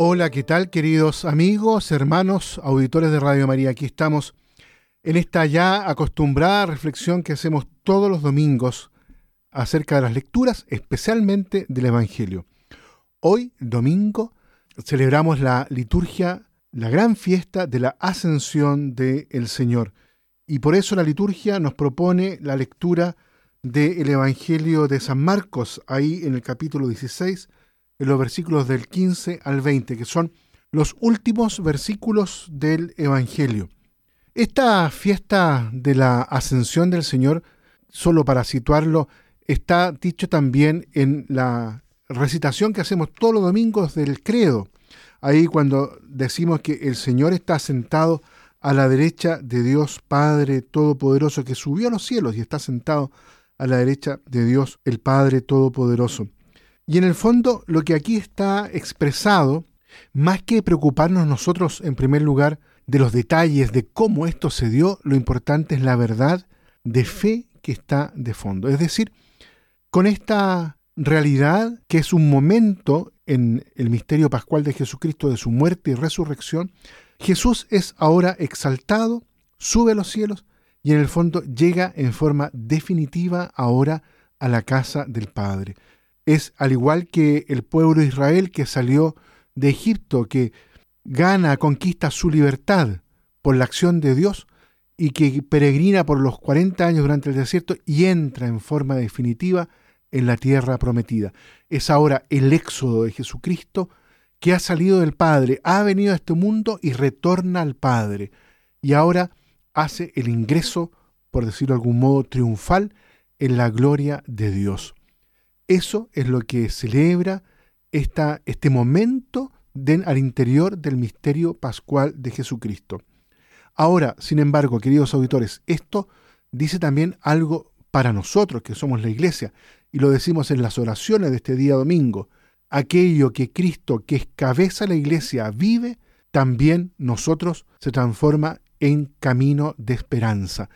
Hola, ¿qué tal queridos amigos, hermanos, auditores de Radio María? Aquí estamos en esta ya acostumbrada reflexión que hacemos todos los domingos acerca de las lecturas, especialmente del Evangelio. Hoy, domingo, celebramos la liturgia, la gran fiesta de la ascensión del Señor. Y por eso la liturgia nos propone la lectura del Evangelio de San Marcos, ahí en el capítulo 16, en los versículos del 15 al 20, que son los últimos versículos del Evangelio. Esta fiesta de la ascensión del Señor, solo para situarlo, está dicho también en la recitación que hacemos todos los domingos del credo. Ahí cuando decimos que el Señor está sentado a la derecha de Dios Padre Todopoderoso, que subió a los cielos y está sentado a la derecha de Dios el Padre Todopoderoso. Y en el fondo lo que aquí está expresado, más que preocuparnos nosotros en primer lugar de los detalles de cómo esto se dio, lo importante es la verdad de fe que está de fondo. Es decir, con esta realidad que es un momento en el misterio pascual de Jesucristo de su muerte y resurrección, Jesús es ahora exaltado, sube a los cielos y en el fondo llega en forma definitiva ahora a la casa del Padre es al igual que el pueblo de Israel que salió de Egipto, que gana, conquista su libertad por la acción de Dios y que peregrina por los 40 años durante el desierto y entra en forma definitiva en la tierra prometida. Es ahora el éxodo de Jesucristo que ha salido del Padre, ha venido a este mundo y retorna al Padre. Y ahora hace el ingreso, por decirlo de algún modo, triunfal en la gloria de Dios. Eso es lo que celebra esta, este momento al interior del misterio pascual de Jesucristo. Ahora, sin embargo, queridos auditores, esto dice también algo para nosotros que somos la iglesia, y lo decimos en las oraciones de este día domingo. Aquello que Cristo, que es cabeza de la iglesia, vive, también nosotros se transforma en camino de esperanza.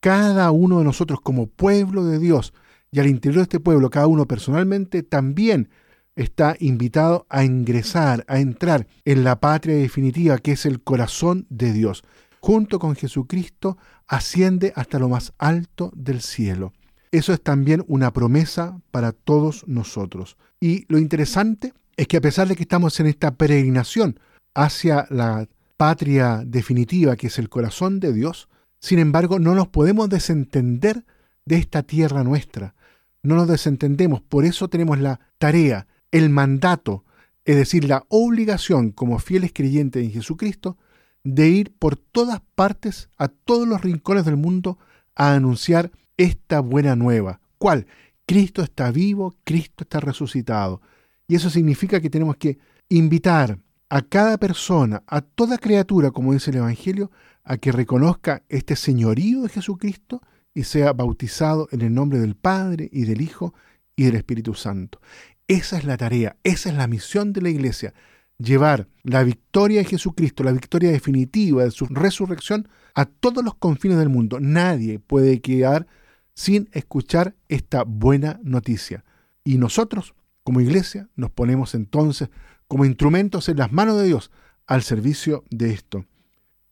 Cada uno de nosotros como pueblo de Dios, y al interior de este pueblo, cada uno personalmente también está invitado a ingresar, a entrar en la patria definitiva que es el corazón de Dios. Junto con Jesucristo asciende hasta lo más alto del cielo. Eso es también una promesa para todos nosotros. Y lo interesante es que a pesar de que estamos en esta peregrinación hacia la patria definitiva que es el corazón de Dios, sin embargo no nos podemos desentender de esta tierra nuestra, no nos desentendemos. Por eso tenemos la tarea, el mandato, es decir, la obligación como fieles creyentes en Jesucristo, de ir por todas partes, a todos los rincones del mundo, a anunciar esta buena nueva. ¿Cuál? Cristo está vivo, Cristo está resucitado. Y eso significa que tenemos que invitar a cada persona, a toda criatura, como dice el Evangelio, a que reconozca este señorío de Jesucristo y sea bautizado en el nombre del Padre y del Hijo y del Espíritu Santo. Esa es la tarea, esa es la misión de la Iglesia, llevar la victoria de Jesucristo, la victoria definitiva de su resurrección a todos los confines del mundo. Nadie puede quedar sin escuchar esta buena noticia. Y nosotros, como iglesia, nos ponemos entonces como instrumentos en las manos de Dios al servicio de esto.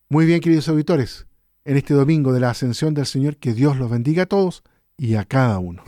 Muy bien, queridos auditores, en este domingo de la ascensión del Señor. Que Dios los bendiga a todos y a cada uno.